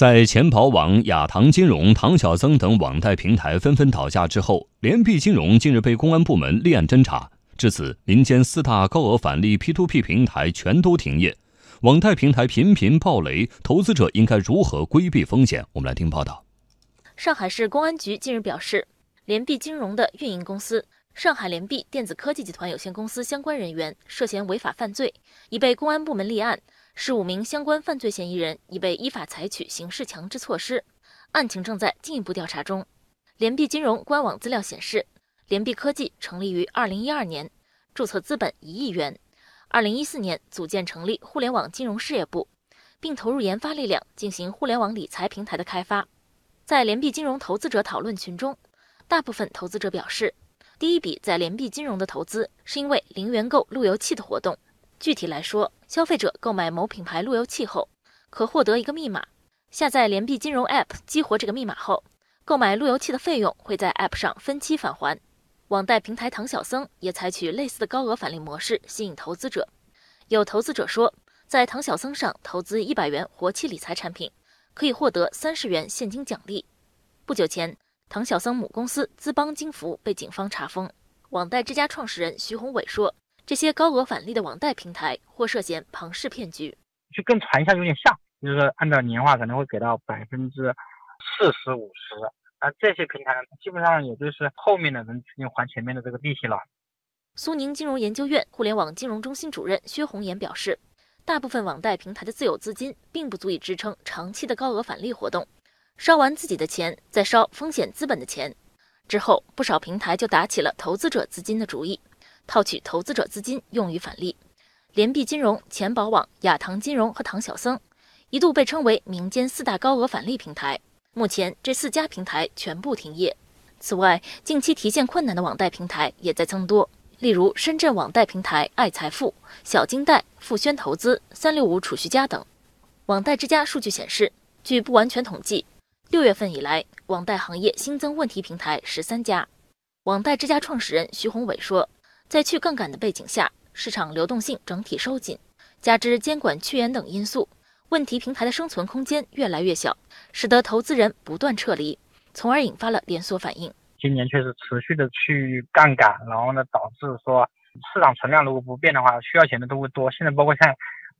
在钱宝网、亚唐金融、唐小曾等网贷平台纷纷倒下之后，联币金融近日被公安部门立案侦查。至此，民间四大高额返利 P2P 平台全都停业，网贷平台频频爆雷，投资者应该如何规避风险？我们来听报道。上海市公安局近日表示，联币金融的运营公司上海联币电子科技集团有限公司相关人员涉嫌违法犯罪，已被公安部门立案。十五名相关犯罪嫌疑人已被依法采取刑事强制措施，案情正在进一步调查中。联币金融官网资料显示，联币科技成立于二零一二年，注册资本一亿元。二零一四年组建成立互联网金融事业部，并投入研发力量进行互联网理财平台的开发。在联币金融投资者讨论群中，大部分投资者表示，第一笔在联币金融的投资是因为零元购路由器的活动。具体来说，消费者购买某品牌路由器后，可获得一个密码。下载联币金融 App，激活这个密码后，购买路由器的费用会在 App 上分期返还。网贷平台唐小僧也采取类似的高额返利模式吸引投资者。有投资者说，在唐小僧上投资一百元活期理财产品，可以获得三十元现金奖励。不久前，唐小僧母公司资邦金服被警方查封。网贷之家创始人徐宏伟说。这些高额返利的网贷平台或涉嫌庞氏骗局，就跟传销有点像，就是按照年化可能会给到百分之四十五十，而这些平台基本上也就是后面的人去还前面的这个利息了。苏宁金融研究院互联网金融中心主任薛红岩表示，大部分网贷平台的自有资金并不足以支撑长期的高额返利活动，烧完自己的钱再烧风险资本的钱，之后不少平台就打起了投资者资金的主意。套取投资者资金用于返利，联币金融、钱宝网、亚唐金融和唐小僧一度被称为民间四大高额返利平台。目前这四家平台全部停业。此外，近期提现困难的网贷平台也在增多，例如深圳网贷平台爱财富、小金贷、富轩投资、三六五储蓄家等。网贷之家数据显示，据不完全统计，六月份以来，网贷行业新增问题平台十三家。网贷之家创始人徐宏伟说。在去杠杆的背景下，市场流动性整体收紧，加之监管趋严等因素，问题平台的生存空间越来越小，使得投资人不断撤离，从而引发了连锁反应。今年确实持续的去杠杆，然后呢，导致说市场存量如果不变的话，需要钱的都会多。现在包括像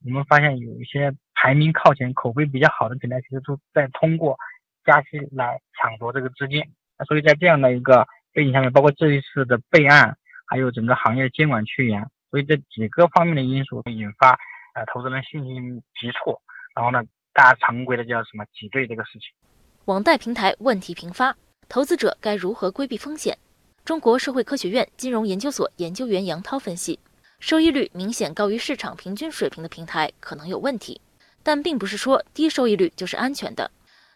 我们发现有一些排名靠前、口碑比较好的平台，其实都在通过加息来抢夺这个资金。那所以在这样的一个背景下面，包括这一次的备案。还有整个行业监管趋严，所以这几个方面的因素引发呃投资人信心急挫，然后呢，大家常规的叫什么挤兑这个事情。网贷平台问题频发，投资者该如何规避风险？中国社会科学院金融研究所研究员杨涛分析，收益率明显高于市场平均水平的平台可能有问题，但并不是说低收益率就是安全的。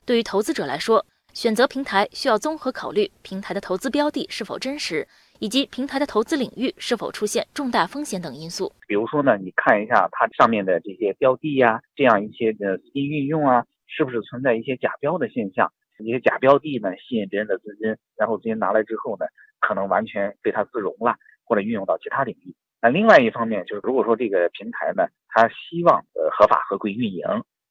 对于投资者来说，选择平台需要综合考虑平台的投资标的是否真实。以及平台的投资领域是否出现重大风险等因素。比如说呢，你看一下它上面的这些标的呀，这样一些的资金运用啊，是不是存在一些假标的现象？一些假标的呢，吸引别人的资金，然后资金拿来之后呢，可能完全被它自融了，或者运用到其他领域。那另外一方面就是，如果说这个平台呢，它希望呃合法合规运营。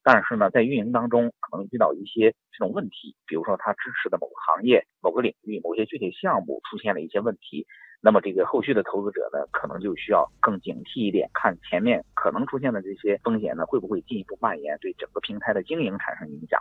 但是呢，在运营当中可能遇到一些这种问题，比如说它支持的某个行业、某个领域、某些具体项目出现了一些问题，那么这个后续的投资者呢，可能就需要更警惕一点，看前面可能出现的这些风险呢，会不会进一步蔓延，对整个平台的经营产生影响。